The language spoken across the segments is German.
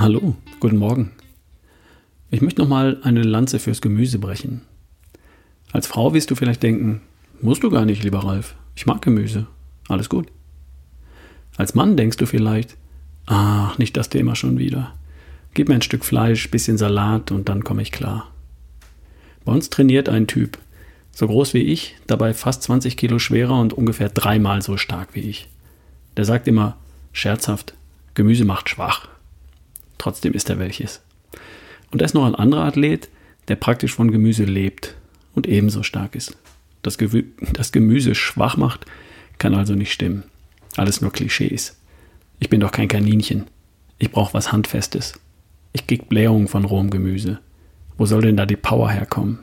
Hallo, guten Morgen. Ich möchte nochmal eine Lanze fürs Gemüse brechen. Als Frau wirst du vielleicht denken, musst du gar nicht, lieber Ralf. Ich mag Gemüse. Alles gut. Als Mann denkst du vielleicht, ach, nicht das Thema schon wieder. Gib mir ein Stück Fleisch, bisschen Salat und dann komme ich klar. Bei uns trainiert ein Typ, so groß wie ich, dabei fast 20 Kilo schwerer und ungefähr dreimal so stark wie ich. Der sagt immer, scherzhaft, Gemüse macht schwach. Trotzdem ist er welches. Und da ist noch ein anderer Athlet, der praktisch von Gemüse lebt und ebenso stark ist. Das, Gewü das Gemüse schwach macht, kann also nicht stimmen. Alles nur Klischees. Ich bin doch kein Kaninchen. Ich brauche was Handfestes. Ich krieg Blähungen von rohem Gemüse. Wo soll denn da die Power herkommen?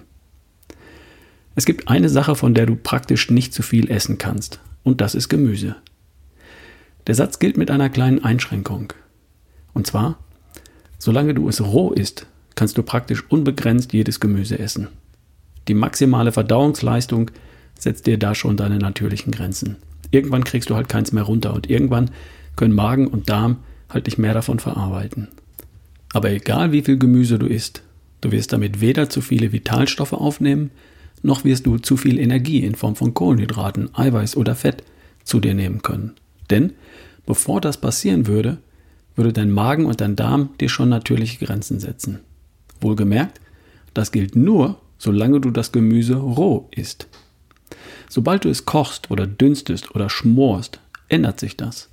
Es gibt eine Sache, von der du praktisch nicht zu viel essen kannst, und das ist Gemüse. Der Satz gilt mit einer kleinen Einschränkung. Und zwar, solange du es roh isst, kannst du praktisch unbegrenzt jedes Gemüse essen. Die maximale Verdauungsleistung setzt dir da schon deine natürlichen Grenzen. Irgendwann kriegst du halt keins mehr runter und irgendwann können Magen und Darm halt nicht mehr davon verarbeiten. Aber egal wie viel Gemüse du isst, du wirst damit weder zu viele Vitalstoffe aufnehmen, noch wirst du zu viel Energie in Form von Kohlenhydraten, Eiweiß oder Fett zu dir nehmen können. Denn Bevor das passieren würde, würde dein Magen und dein Darm dir schon natürliche Grenzen setzen. Wohlgemerkt, das gilt nur, solange du das Gemüse roh isst. Sobald du es kochst oder dünstest oder schmorst, ändert sich das.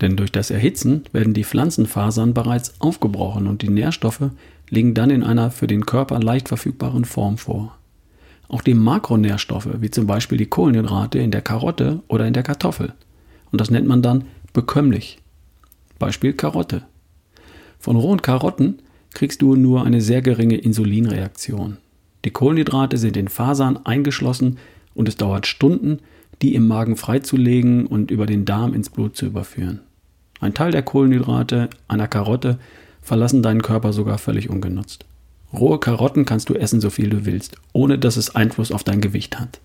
Denn durch das Erhitzen werden die Pflanzenfasern bereits aufgebrochen und die Nährstoffe liegen dann in einer für den Körper leicht verfügbaren Form vor. Auch die Makronährstoffe, wie zum Beispiel die Kohlenhydrate in der Karotte oder in der Kartoffel. Und das nennt man dann bekömmlich. Beispiel Karotte. Von rohen Karotten kriegst du nur eine sehr geringe Insulinreaktion. Die Kohlenhydrate sind in Fasern eingeschlossen und es dauert Stunden, die im Magen freizulegen und über den Darm ins Blut zu überführen. Ein Teil der Kohlenhydrate einer Karotte verlassen deinen Körper sogar völlig ungenutzt. Rohe Karotten kannst du essen, so viel du willst, ohne dass es Einfluss auf dein Gewicht hat.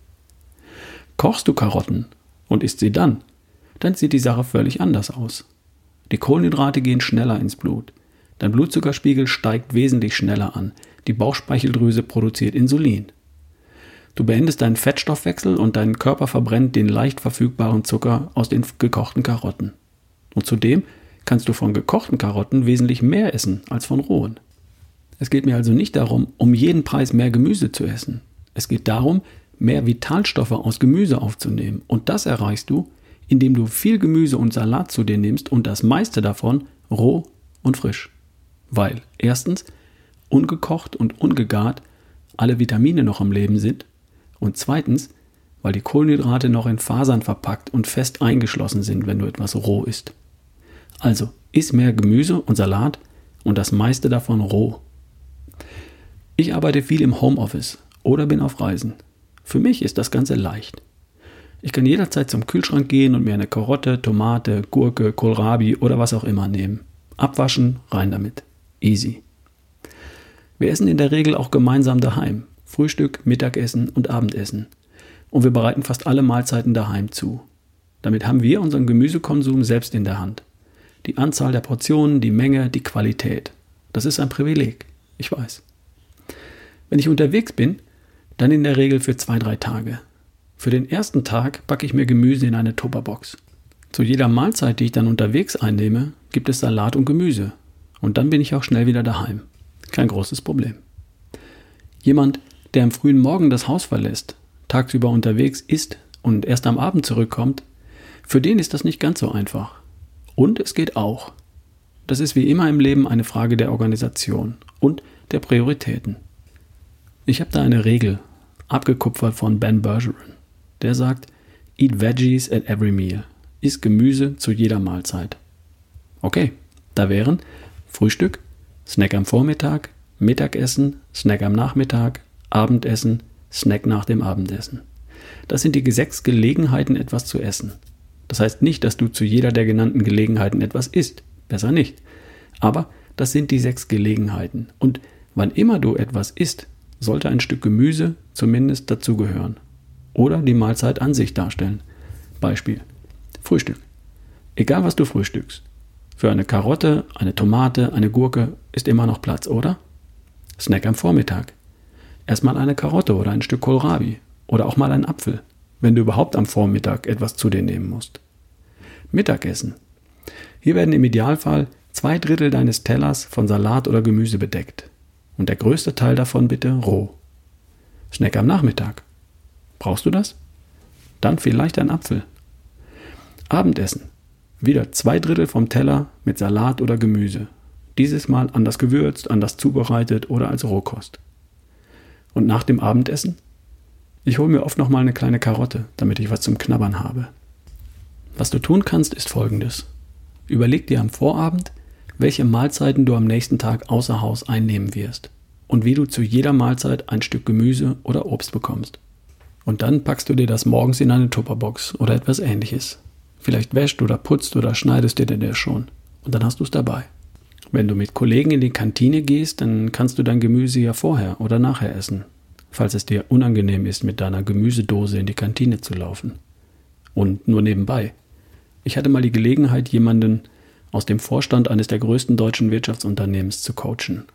Kochst du Karotten und isst sie dann, dann sieht die Sache völlig anders aus. Die Kohlenhydrate gehen schneller ins Blut. Dein Blutzuckerspiegel steigt wesentlich schneller an. Die Bauchspeicheldrüse produziert Insulin. Du beendest deinen Fettstoffwechsel und dein Körper verbrennt den leicht verfügbaren Zucker aus den gekochten Karotten. Und zudem kannst du von gekochten Karotten wesentlich mehr essen als von rohen. Es geht mir also nicht darum, um jeden Preis mehr Gemüse zu essen. Es geht darum, mehr Vitalstoffe aus Gemüse aufzunehmen. Und das erreichst du, indem du viel Gemüse und Salat zu dir nimmst und das meiste davon roh und frisch. Weil erstens ungekocht und ungegart alle Vitamine noch am Leben sind und zweitens, weil die Kohlenhydrate noch in Fasern verpackt und fest eingeschlossen sind, wenn du etwas roh isst. Also, iss mehr Gemüse und Salat und das meiste davon roh. Ich arbeite viel im Homeoffice oder bin auf Reisen. Für mich ist das Ganze leicht. Ich kann jederzeit zum Kühlschrank gehen und mir eine Karotte, Tomate, Gurke, Kohlrabi oder was auch immer nehmen. Abwaschen, rein damit. Easy. Wir essen in der Regel auch gemeinsam daheim. Frühstück, Mittagessen und Abendessen. Und wir bereiten fast alle Mahlzeiten daheim zu. Damit haben wir unseren Gemüsekonsum selbst in der Hand. Die Anzahl der Portionen, die Menge, die Qualität. Das ist ein Privileg. Ich weiß. Wenn ich unterwegs bin, dann in der Regel für zwei, drei Tage. Für den ersten Tag packe ich mir Gemüse in eine Tupperbox. Zu jeder Mahlzeit, die ich dann unterwegs einnehme, gibt es Salat und Gemüse. Und dann bin ich auch schnell wieder daheim. Kein großes Problem. Jemand, der am frühen Morgen das Haus verlässt, tagsüber unterwegs ist und erst am Abend zurückkommt, für den ist das nicht ganz so einfach. Und es geht auch. Das ist wie immer im Leben eine Frage der Organisation und der Prioritäten. Ich habe da eine Regel, abgekupfert von Ben Bergeron. Der sagt, eat veggies at every meal. Iss Gemüse zu jeder Mahlzeit. Okay, da wären Frühstück, Snack am Vormittag, Mittagessen, Snack am Nachmittag, Abendessen, Snack nach dem Abendessen. Das sind die sechs Gelegenheiten, etwas zu essen. Das heißt nicht, dass du zu jeder der genannten Gelegenheiten etwas isst. Besser nicht. Aber das sind die sechs Gelegenheiten. Und wann immer du etwas isst, sollte ein Stück Gemüse zumindest dazugehören oder die Mahlzeit an sich darstellen. Beispiel. Frühstück. Egal was du frühstückst. Für eine Karotte, eine Tomate, eine Gurke ist immer noch Platz, oder? Snack am Vormittag. Erstmal eine Karotte oder ein Stück Kohlrabi oder auch mal ein Apfel, wenn du überhaupt am Vormittag etwas zu dir nehmen musst. Mittagessen. Hier werden im Idealfall zwei Drittel deines Tellers von Salat oder Gemüse bedeckt. Und der größte Teil davon bitte roh. Snack am Nachmittag. Brauchst du das? Dann vielleicht ein Apfel. Abendessen. Wieder zwei Drittel vom Teller mit Salat oder Gemüse. Dieses Mal anders gewürzt, anders zubereitet oder als Rohkost. Und nach dem Abendessen? Ich hole mir oft noch mal eine kleine Karotte, damit ich was zum Knabbern habe. Was du tun kannst, ist folgendes. Überleg dir am Vorabend, welche Mahlzeiten du am nächsten Tag außer Haus einnehmen wirst und wie du zu jeder Mahlzeit ein Stück Gemüse oder Obst bekommst. Und dann packst du dir das morgens in eine Tupperbox oder etwas ähnliches. Vielleicht wäscht oder putzt oder schneidest dir das schon. Und dann hast du es dabei. Wenn du mit Kollegen in die Kantine gehst, dann kannst du dein Gemüse ja vorher oder nachher essen, falls es dir unangenehm ist, mit deiner Gemüsedose in die Kantine zu laufen. Und nur nebenbei. Ich hatte mal die Gelegenheit, jemanden aus dem Vorstand eines der größten deutschen Wirtschaftsunternehmens zu coachen.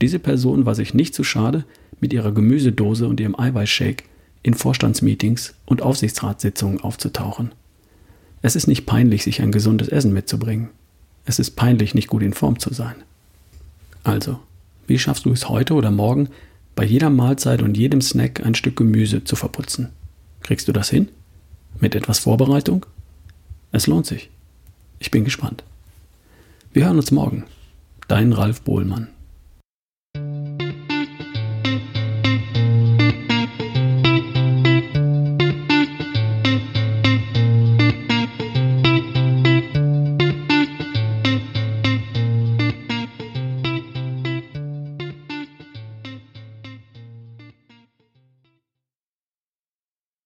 Diese Person war sich nicht zu schade, mit ihrer Gemüsedose und ihrem Eiweißshake in Vorstandsmeetings und Aufsichtsratssitzungen aufzutauchen. Es ist nicht peinlich, sich ein gesundes Essen mitzubringen. Es ist peinlich, nicht gut in Form zu sein. Also, wie schaffst du es heute oder morgen, bei jeder Mahlzeit und jedem Snack ein Stück Gemüse zu verputzen? Kriegst du das hin? Mit etwas Vorbereitung? Es lohnt sich. Ich bin gespannt. Wir hören uns morgen. Dein Ralf Bohlmann.